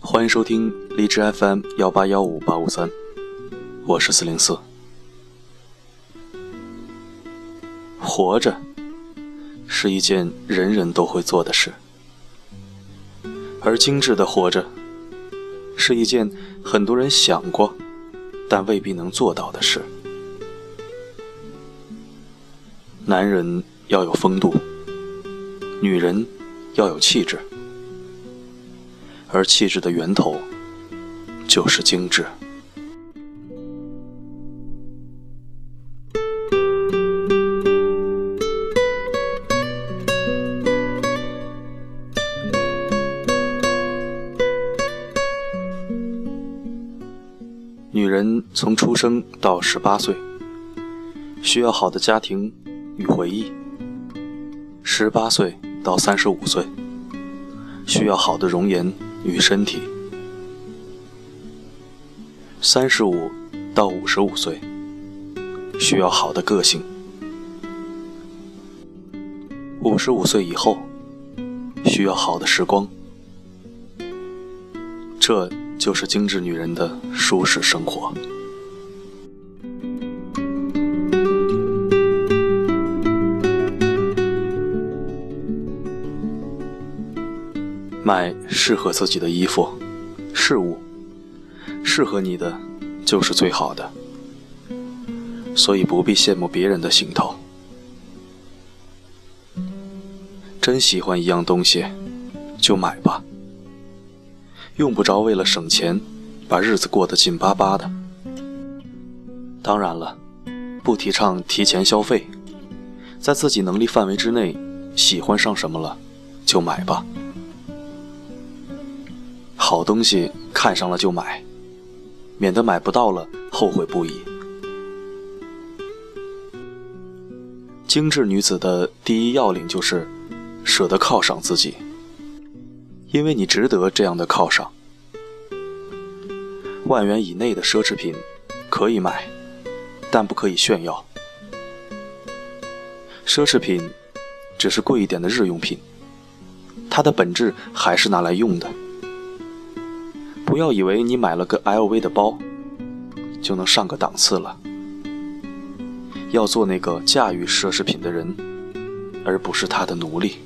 欢迎收听荔枝 FM 幺八幺五八五三，我是四零四。活着是一件人人都会做的事，而精致的活着是一件很多人想过但未必能做到的事。男人要有风度，女人要有气质。而气质的源头，就是精致。从出生到十八岁，需要好的家庭与回忆；十八岁到三十五岁，需要好的容颜。与身体，三十五到五十五岁需要好的个性，五十五岁以后需要好的时光，这就是精致女人的舒适生活。买适合自己的衣服、事物，适合你的就是最好的，所以不必羡慕别人的行头。真喜欢一样东西，就买吧，用不着为了省钱，把日子过得紧巴巴的。当然了，不提倡提前消费，在自己能力范围之内，喜欢上什么了，就买吧。好东西看上了就买，免得买不到了后悔不已。精致女子的第一要领就是舍得犒赏自己，因为你值得这样的犒赏。万元以内的奢侈品可以买，但不可以炫耀。奢侈品只是贵一点的日用品，它的本质还是拿来用的。不要以为你买了个 LV 的包，就能上个档次了。要做那个驾驭奢侈品的人，而不是他的奴隶。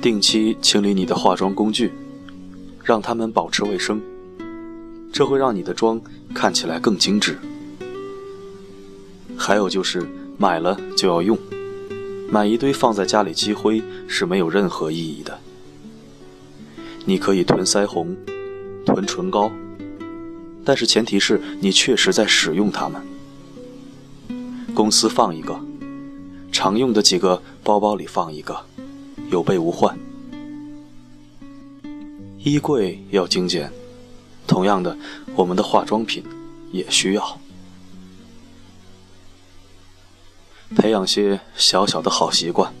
定期清理你的化妆工具，让它们保持卫生，这会让你的妆看起来更精致。还有就是。买了就要用，买一堆放在家里积灰是没有任何意义的。你可以囤腮红，囤唇膏，但是前提是你确实在使用它们。公司放一个，常用的几个包包里放一个，有备无患。衣柜要精简，同样的，我们的化妆品也需要。培养些小小的好习惯，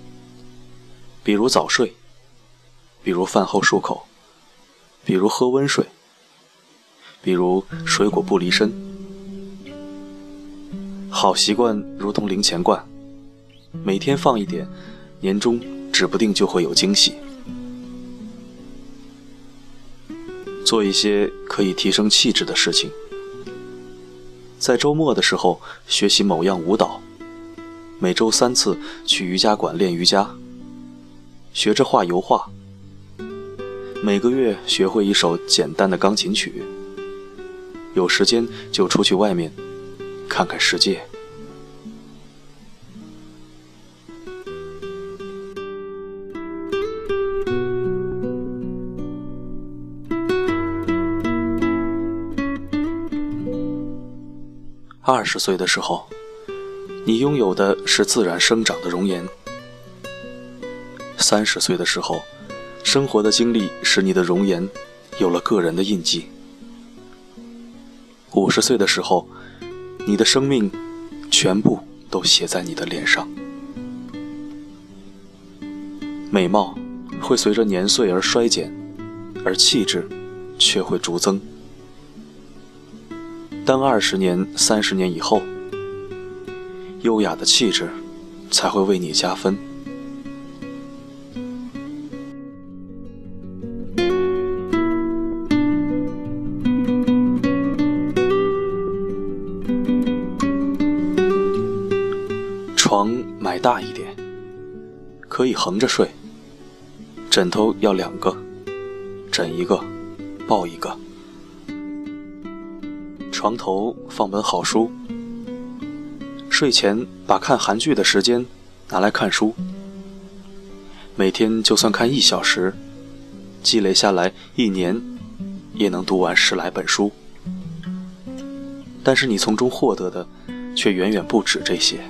比如早睡，比如饭后漱口，比如喝温水，比如水果不离身。好习惯如同零钱罐，每天放一点，年终指不定就会有惊喜。做一些可以提升气质的事情，在周末的时候学习某样舞蹈。每周三次去瑜伽馆练瑜伽，学着画油画。每个月学会一首简单的钢琴曲。有时间就出去外面看看世界。二十岁的时候。你拥有的是自然生长的容颜。三十岁的时候，生活的经历使你的容颜有了个人的印记。五十岁的时候，你的生命全部都写在你的脸上。美貌会随着年岁而衰减，而气质却会逐增。当二十年、三十年以后，优雅的气质才会为你加分。床买大一点，可以横着睡。枕头要两个，枕一个，抱一个。床头放本好书，睡前把看韩剧的时间拿来看书。每天就算看一小时，积累下来一年，也能读完十来本书。但是你从中获得的，却远远不止这些。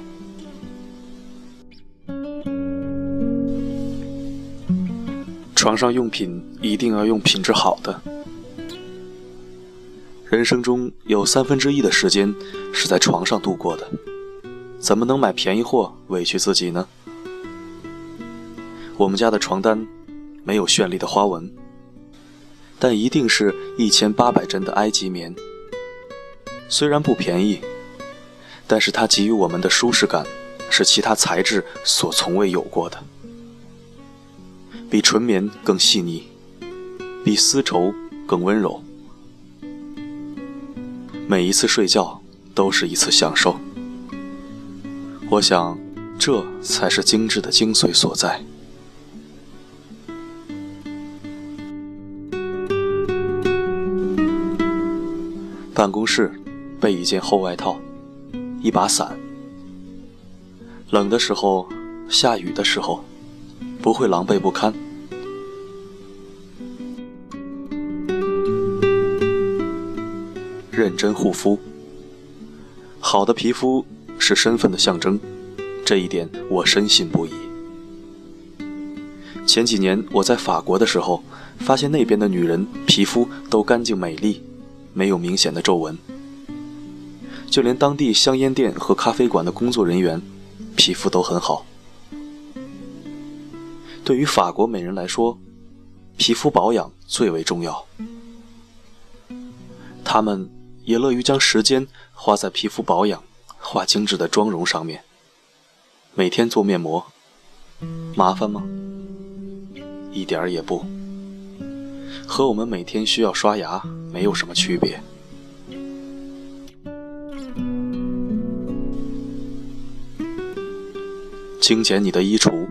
床上用品一定要用品质好的。人生中有三分之一的时间是在床上度过的，怎么能买便宜货委屈自己呢？我们家的床单没有绚丽的花纹，但一定是一千八百针的埃及棉。虽然不便宜，但是它给予我们的舒适感是其他材质所从未有过的。比纯棉更细腻，比丝绸更温柔。每一次睡觉都是一次享受。我想，这才是精致的精髓所在。办公室备一件厚外套，一把伞。冷的时候，下雨的时候。不会狼狈不堪。认真护肤，好的皮肤是身份的象征，这一点我深信不疑。前几年我在法国的时候，发现那边的女人皮肤都干净美丽，没有明显的皱纹，就连当地香烟店和咖啡馆的工作人员，皮肤都很好。对于法国美人来说，皮肤保养最为重要。她们也乐于将时间花在皮肤保养、画精致的妆容上面。每天做面膜，麻烦吗？一点儿也不，和我们每天需要刷牙没有什么区别。精简你的衣橱。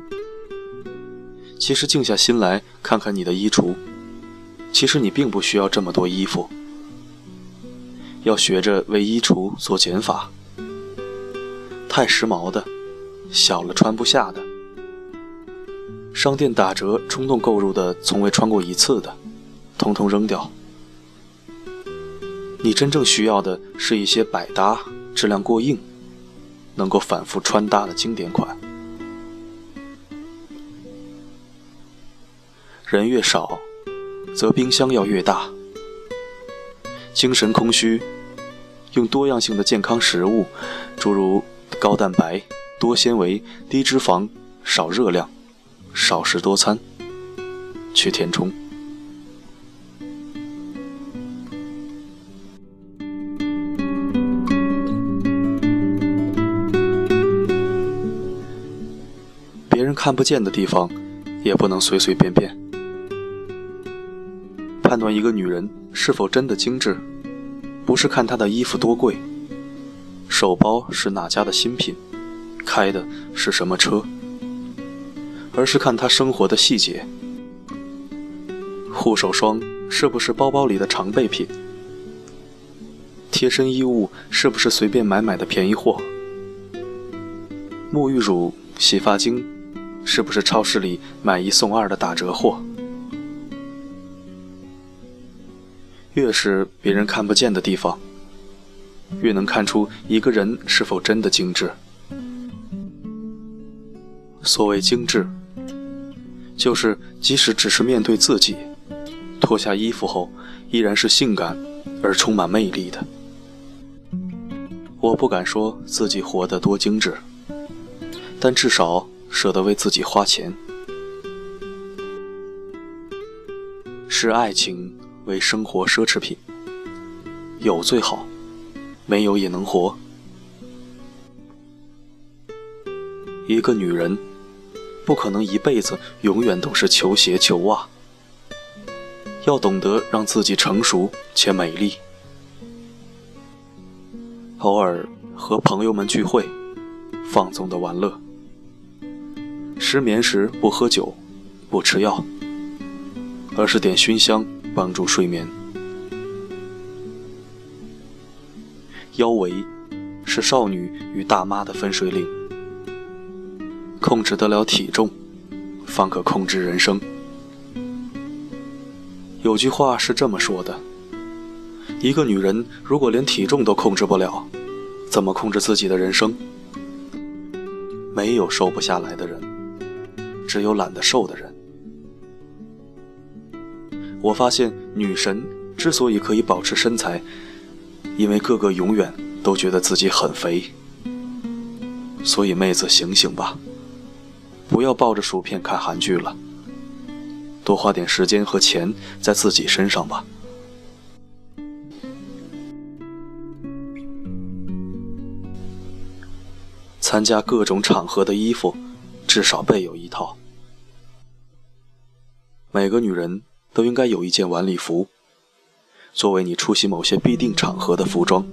其实静下心来看看你的衣橱，其实你并不需要这么多衣服。要学着为衣橱做减法，太时髦的、小了穿不下的、商店打折冲动购入的、从未穿过一次的，通通扔掉。你真正需要的是一些百搭、质量过硬、能够反复穿搭的经典款。人越少，则冰箱要越大。精神空虚，用多样性的健康食物，诸如高蛋白、多纤维、低脂肪、少热量、少食多餐，去填充。别人看不见的地方，也不能随随便便。判断一个女人是否真的精致，不是看她的衣服多贵，手包是哪家的新品，开的是什么车，而是看他生活的细节。护手霜是不是包包里的常备品？贴身衣物是不是随便买买的便宜货？沐浴乳、洗发精是不是超市里买一送二的打折货？越是别人看不见的地方，越能看出一个人是否真的精致。所谓精致，就是即使只是面对自己，脱下衣服后依然是性感而充满魅力的。我不敢说自己活得多精致，但至少舍得为自己花钱。视爱情为生活奢侈品，有最好，没有也能活。一个女人不可能一辈子永远都是球鞋球袜，要懂得让自己成熟且美丽。偶尔和朋友们聚会，放纵的玩乐。失眠时不喝酒，不吃药，而是点熏香帮助睡眠。腰围是少女与大妈的分水岭。控制得了体重，方可控制人生。有句话是这么说的：一个女人如果连体重都控制不了，怎么控制自己的人生？没有瘦不下来的人，只有懒得瘦的人。我发现女神之所以可以保持身材，因为个个永远都觉得自己很肥。所以妹子醒醒吧！不要抱着薯片看韩剧了，多花点时间和钱在自己身上吧。参加各种场合的衣服，至少备有一套。每个女人都应该有一件晚礼服，作为你出席某些必定场合的服装。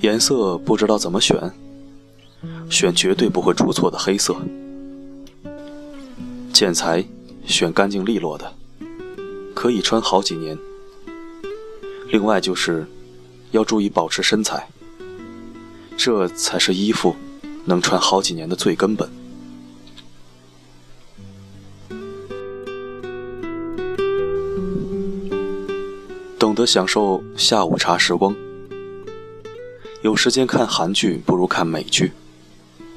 颜色不知道怎么选。选绝对不会出错的黑色，剪裁选干净利落的，可以穿好几年。另外就是要注意保持身材，这才是衣服能穿好几年的最根本。享受下午茶时光，有时间看韩剧不如看美剧。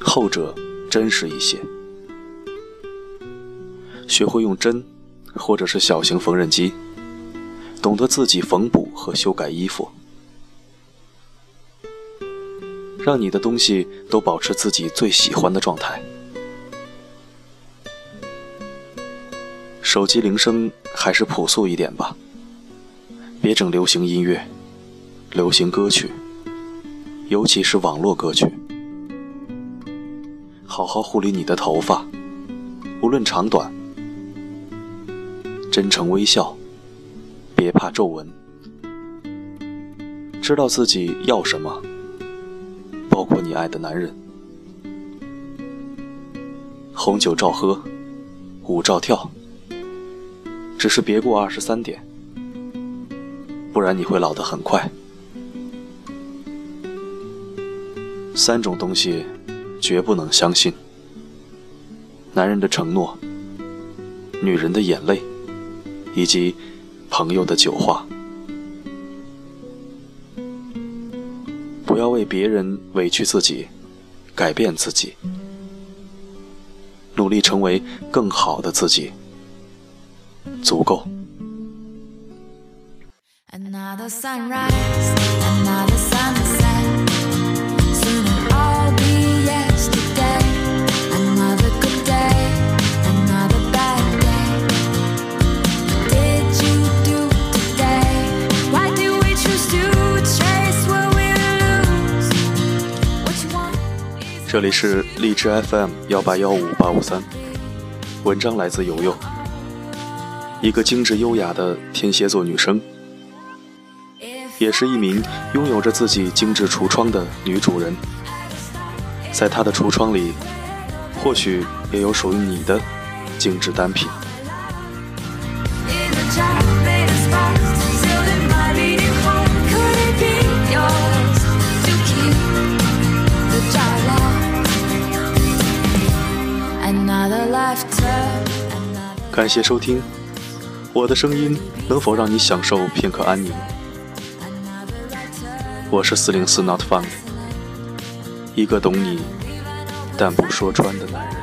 后者真实一些。学会用针，或者是小型缝纫机，懂得自己缝补和修改衣服，让你的东西都保持自己最喜欢的状态。手机铃声还是朴素一点吧，别整流行音乐、流行歌曲，尤其是网络歌曲。好好护理你的头发，无论长短。真诚微笑，别怕皱纹。知道自己要什么，包括你爱的男人。红酒照喝，舞照跳，只是别过二十三点，不然你会老得很快。三种东西。绝不能相信男人的承诺、女人的眼泪，以及朋友的酒话。不要为别人委屈自己，改变自己，努力成为更好的自己，足够。这里是荔枝 FM 幺八幺五八五三，文章来自悠悠，一个精致优雅的天蝎座女生，也是一名拥有着自己精致橱窗的女主人。在她的橱窗里，或许也有属于你的精致单品。感谢收听，我的声音能否让你享受片刻安宁？我是四零四 Not Fun，一个懂你但不说穿的男人。